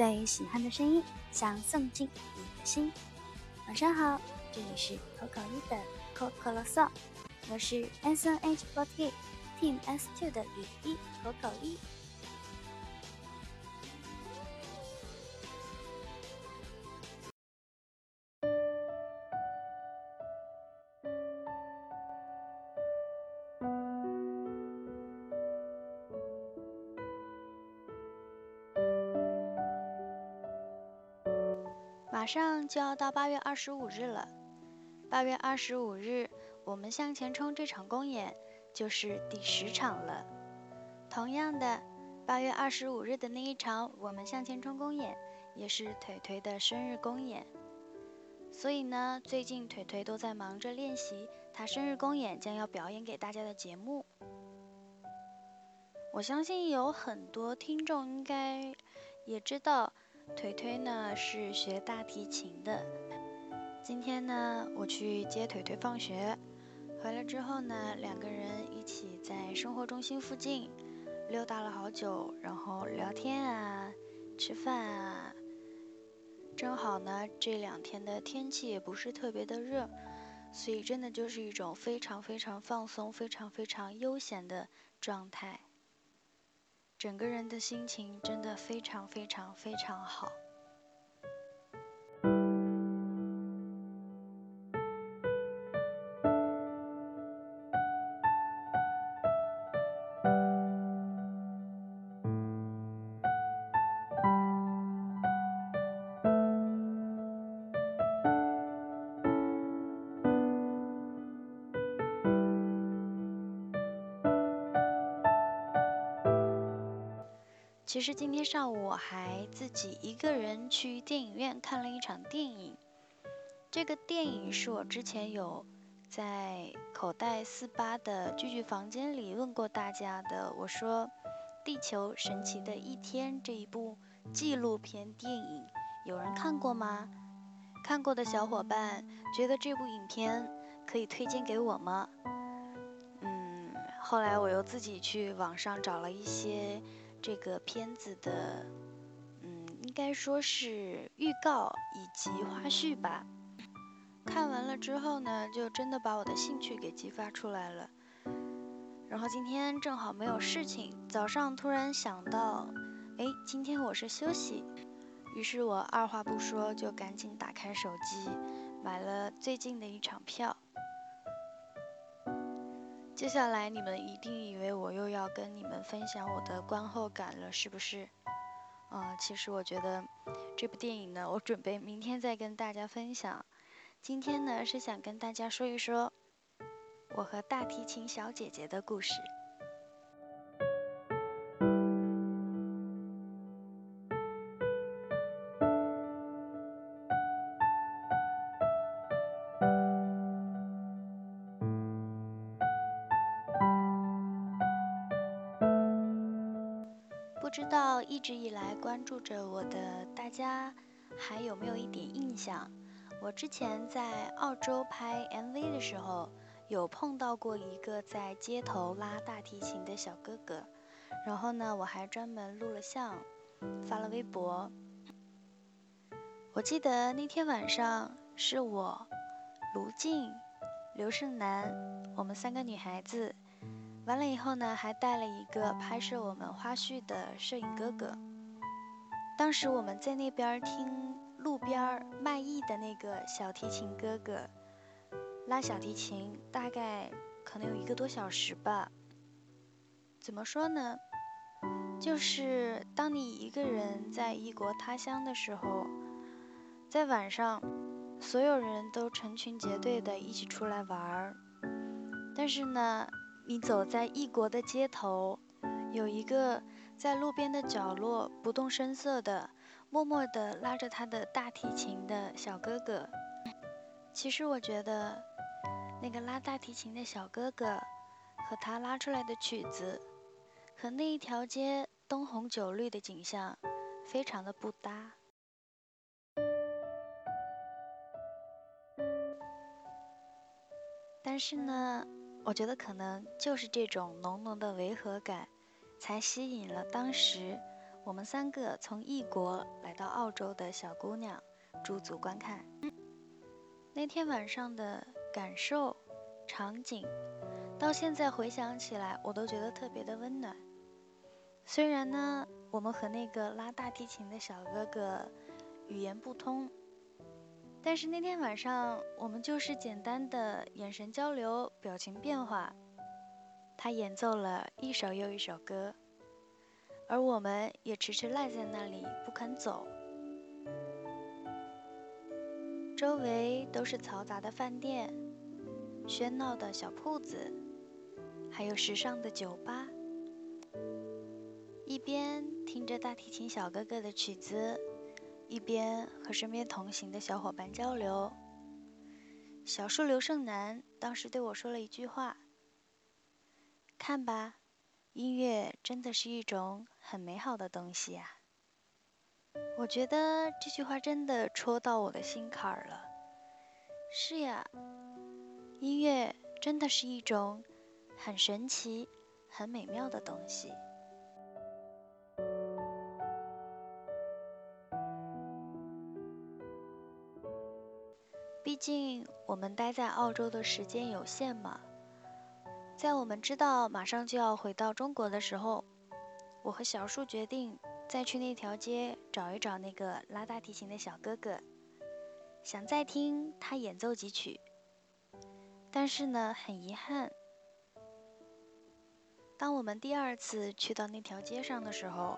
最喜欢的声音，想送进你的心。晚上好，这里是口口一的口口啰嗦，我是 S N H forty Team S two 的雨一口口一。马上就要到八月二十五日了。八月二十五日，我们向前冲这场公演就是第十场了。同样的，八月二十五日的那一场我们向前冲公演，也是腿腿的生日公演。所以呢，最近腿腿都在忙着练习他生日公演将要表演给大家的节目。我相信有很多听众应该也知道。腿腿呢是学大提琴的。今天呢，我去接腿腿放学，回来之后呢，两个人一起在生活中心附近溜达了好久，然后聊天啊，吃饭啊。正好呢，这两天的天气也不是特别的热，所以真的就是一种非常非常放松、非常非常悠闲的状态。整个人的心情真的非常非常非常好。其实今天上午我还自己一个人去电影院看了一场电影。这个电影是我之前有在口袋四八的聚聚房间里问过大家的。我说，《地球神奇的一天》这一部纪录片电影，有人看过吗？看过的小伙伴觉得这部影片可以推荐给我吗？嗯，后来我又自己去网上找了一些。这个片子的，嗯，应该说是预告以及花絮吧。看完了之后呢，就真的把我的兴趣给激发出来了。然后今天正好没有事情，早上突然想到，哎，今天我是休息，于是我二话不说就赶紧打开手机，买了最近的一场票。接下来你们一定以为我又要跟你们分享我的观后感了，是不是？嗯，其实我觉得这部电影呢，我准备明天再跟大家分享。今天呢，是想跟大家说一说我和大提琴小姐姐的故事。一直以来关注着我的大家还有没有一点印象？我之前在澳洲拍 MV 的时候，有碰到过一个在街头拉大提琴的小哥哥，然后呢，我还专门录了像，发了微博。我记得那天晚上是我、卢静、刘胜男，我们三个女孩子。完了以后呢，还带了一个拍摄我们花絮的摄影哥哥。当时我们在那边听路边卖艺的那个小提琴哥哥拉小提琴，大概可能有一个多小时吧。怎么说呢？就是当你一个人在异国他乡的时候，在晚上，所有人都成群结队的一起出来玩儿，但是呢。你走在异国的街头，有一个在路边的角落不动声色的、默默的拉着他的大提琴的小哥哥。其实我觉得，那个拉大提琴的小哥哥和他拉出来的曲子，和那一条街灯红酒绿的景象，非常的不搭。但是呢。我觉得可能就是这种浓浓的违和感，才吸引了当时我们三个从异国来到澳洲的小姑娘驻足观看。那天晚上的感受、场景，到现在回想起来，我都觉得特别的温暖。虽然呢，我们和那个拉大提琴的小哥哥语言不通，但是那天晚上我们就是简单的眼神交流、表情变化。他演奏了一首又一首歌，而我们也迟迟赖在那里不肯走。周围都是嘈杂的饭店、喧闹的小铺子，还有时尚的酒吧。一边听着大提琴小哥哥的曲子，一边和身边同行的小伙伴交流。小树刘胜男当时对我说了一句话：“看吧，音乐真的是一种很美好的东西呀。”我觉得这句话真的戳到我的心坎儿了。是呀，音乐真的是一种很神奇、很美妙的东西。竟我们待在澳洲的时间有限嘛，在我们知道马上就要回到中国的时候，我和小树决定。再去那条街找一找那个拉大提琴的小哥哥，想再听他演奏几曲。但是呢，很遗憾，当我们第二次去到那条街上的时候，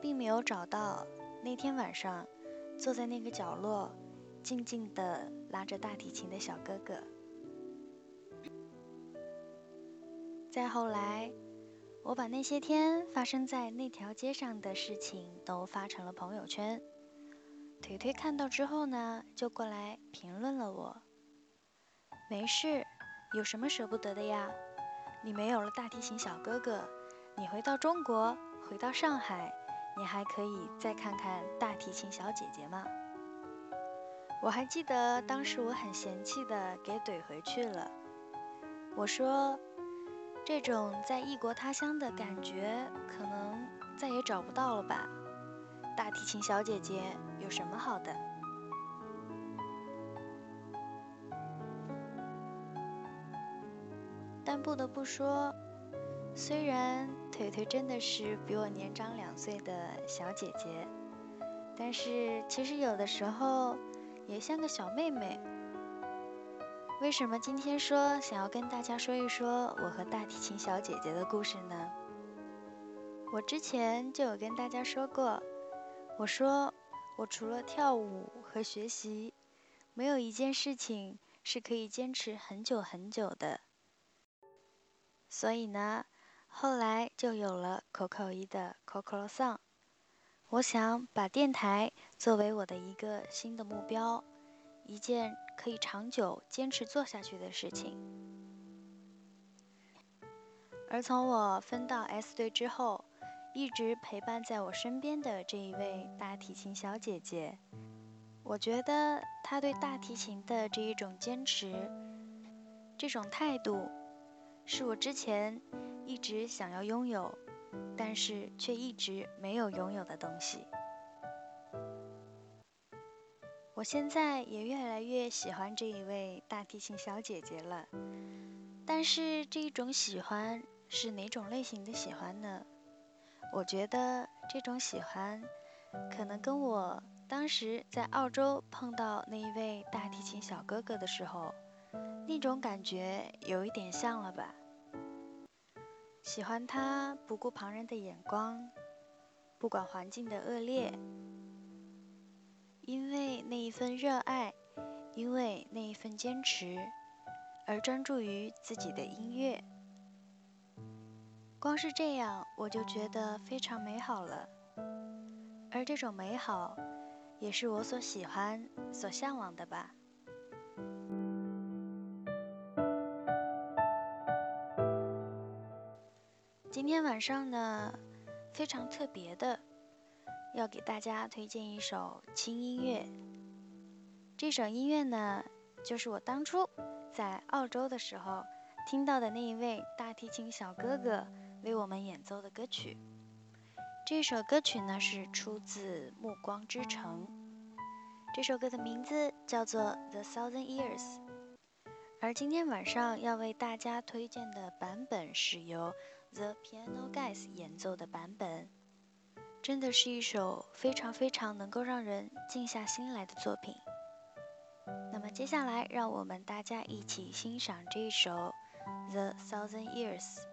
并没有找到那天晚上坐在那个角落静静的拉着大提琴的小哥哥。再后来。我把那些天发生在那条街上的事情都发成了朋友圈。腿腿看到之后呢，就过来评论了我。没事，有什么舍不得的呀？你没有了大提琴小哥哥，你回到中国，回到上海，你还可以再看看大提琴小姐姐吗？我还记得当时我很嫌弃的给怼回去了，我说。这种在异国他乡的感觉，可能再也找不到了吧？大提琴小姐姐有什么好的？但不得不说，虽然腿腿真的是比我年长两岁的小姐姐，但是其实有的时候也像个小妹妹。为什么今天说想要跟大家说一说我和大提琴小姐姐的故事呢？我之前就有跟大家说过，我说我除了跳舞和学习，没有一件事情是可以坚持很久很久的。所以呢，后来就有了 Coco 一的 Coco Song。我想把电台作为我的一个新的目标。一件可以长久坚持做下去的事情。而从我分到 S 队之后，一直陪伴在我身边的这一位大提琴小姐姐，我觉得她对大提琴的这一种坚持，这种态度，是我之前一直想要拥有，但是却一直没有拥有的东西。我现在也越来越喜欢这一位大提琴小姐姐了，但是这一种喜欢是哪种类型的喜欢呢？我觉得这种喜欢，可能跟我当时在澳洲碰到那一位大提琴小哥哥的时候，那种感觉有一点像了吧？喜欢他不顾旁人的眼光，不管环境的恶劣。因为那一份热爱，因为那一份坚持，而专注于自己的音乐。光是这样，我就觉得非常美好了。而这种美好，也是我所喜欢、所向往的吧。今天晚上呢，非常特别的。要给大家推荐一首轻音乐。这首音乐呢，就是我当初在澳洲的时候听到的那一位大提琴小哥哥为我们演奏的歌曲。这首歌曲呢是出自《暮光之城》，这首歌的名字叫做《The Thousand Years》。而今天晚上要为大家推荐的版本是由 The Piano Guys 演奏的版本，真的是一首非常非常能够让人静下心来的作品。那么接下来，让我们大家一起欣赏这一首《The Thousand Years》。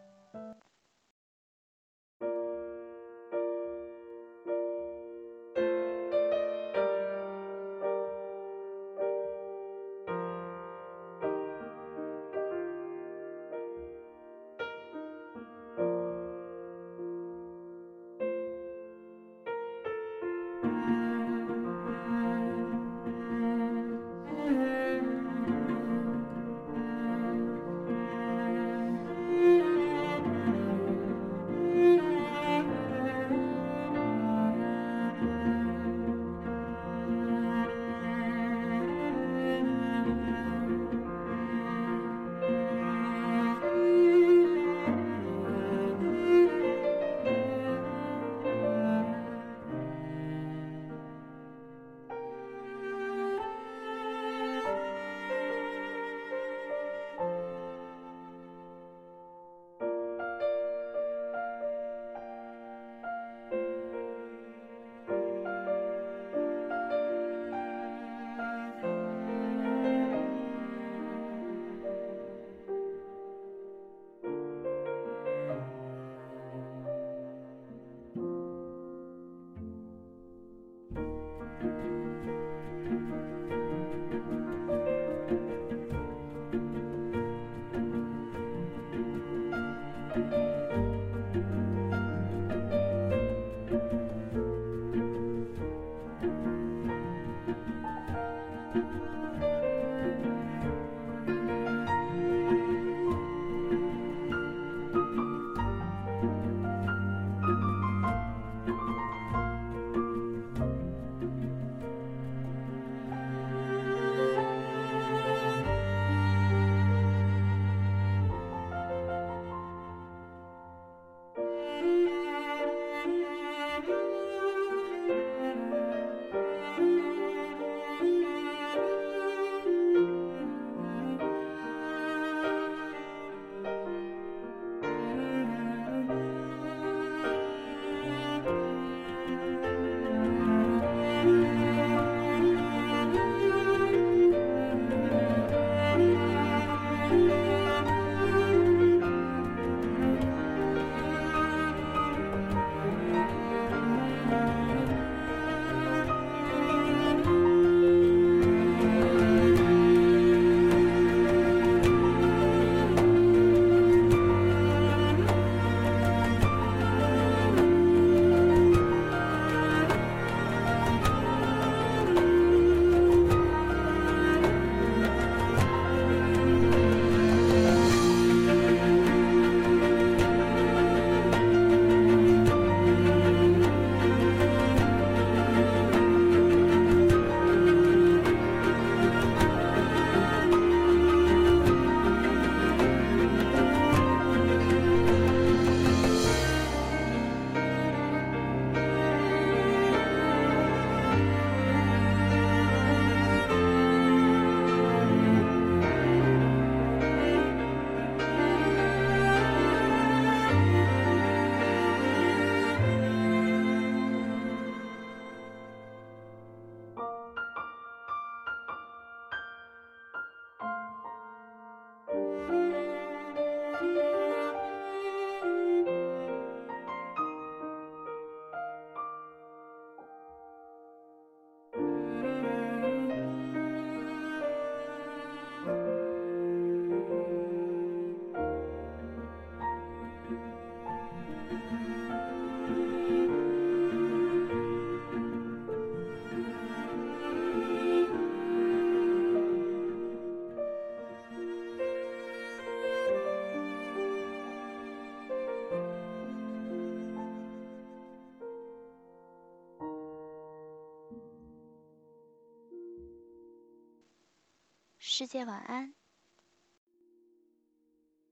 世界晚安。